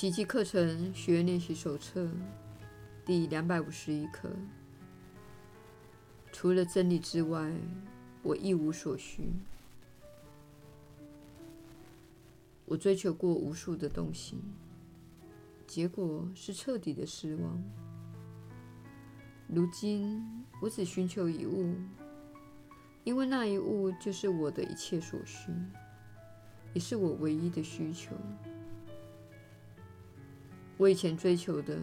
奇迹课程学员练习手册第两百五十一课。除了真理之外，我一无所需。我追求过无数的东西，结果是彻底的失望。如今，我只寻求一物，因为那一物就是我的一切所需，也是我唯一的需求。我以前追求的，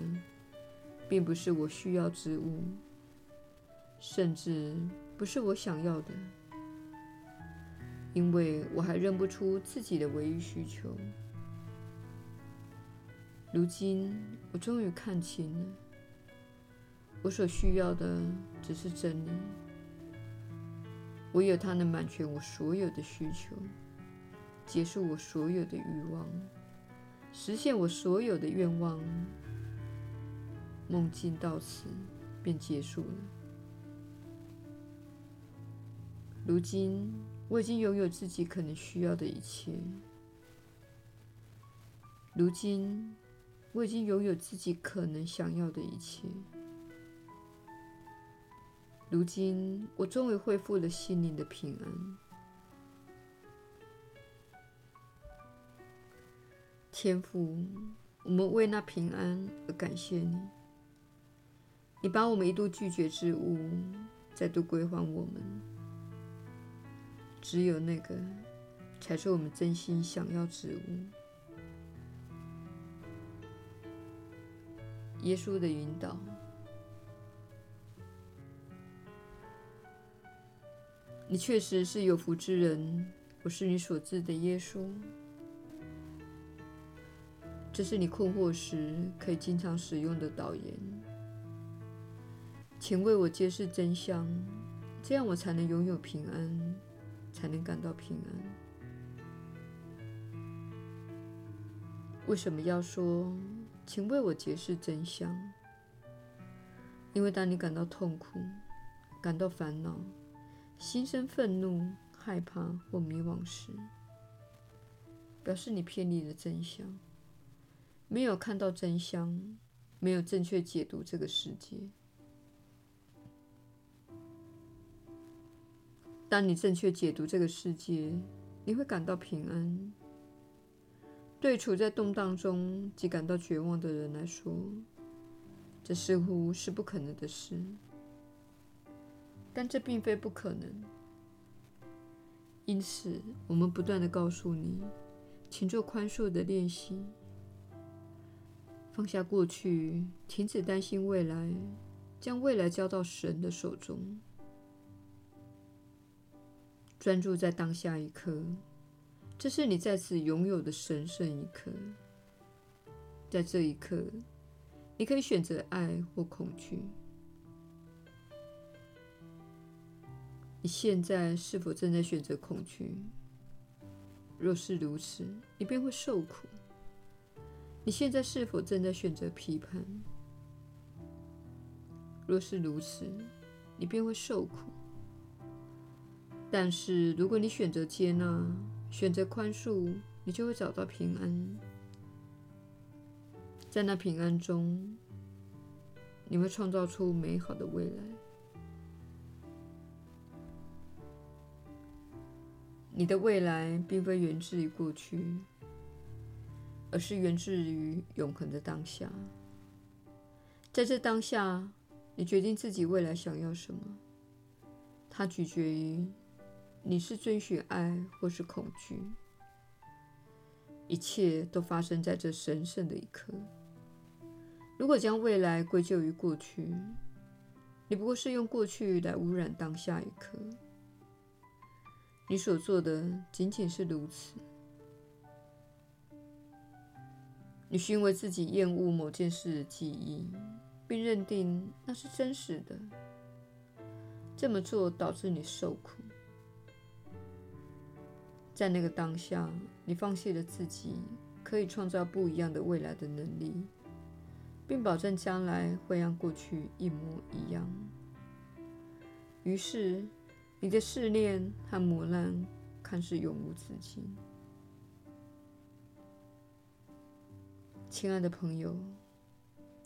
并不是我需要之物，甚至不是我想要的，因为我还认不出自己的唯一需求。如今，我终于看清了，我所需要的只是真理。唯有它能满全我所有的需求，结束我所有的欲望。实现我所有的愿望，梦境到此便结束了。如今，我已经拥有自己可能需要的一切。如今，我已经拥有自己可能想要的一切。如今，我终于恢复了心灵的平安。天父，我们为那平安而感谢你。你把我们一度拒绝之物再度归还我们，只有那个才是我们真心想要之物。耶稣的引导，你确实是有福之人。我是你所知的耶稣。这是你困惑时可以经常使用的导言。请为我揭示真相，这样我才能拥有平安，才能感到平安。为什么要说“请为我揭示真相”？因为当你感到痛苦、感到烦恼、心生愤怒、害怕或迷惘时，表示你偏离了真相。没有看到真相，没有正确解读这个世界。当你正确解读这个世界，你会感到平安。对处在动荡中及感到绝望的人来说，这似乎是不可能的事。但这并非不可能。因此，我们不断地告诉你，请做宽恕的练习。放下过去，停止担心未来，将未来交到神的手中，专注在当下一刻，这是你在此拥有的神圣一刻。在这一刻，你可以选择爱或恐惧。你现在是否正在选择恐惧？若是如此，你便会受苦。你现在是否正在选择批判？若是如此，你便会受苦。但是，如果你选择接纳、选择宽恕，你就会找到平安。在那平安中，你会创造出美好的未来。你的未来并非源自于过去。而是源自于永恒的当下，在这当下，你决定自己未来想要什么。它取决于你是遵循爱或是恐惧。一切都发生在这神圣的一刻。如果将未来归咎于过去，你不过是用过去来污染当下一刻。你所做的仅仅是如此。你是因为自己厌恶某件事的记忆，并认定那是真实的。这么做导致你受苦。在那个当下，你放弃了自己可以创造不一样的未来的能力，并保证将来会让过去一模一样。于是，你的试炼和磨难看似永无止境。亲爱的朋友，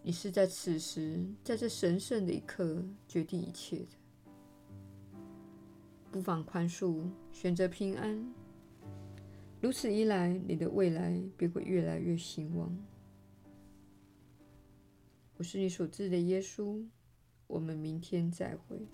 你是在此时，在这神圣的一刻决定一切的。不妨宽恕，选择平安。如此一来，你的未来便会越来越兴旺。我是你所知的耶稣。我们明天再会。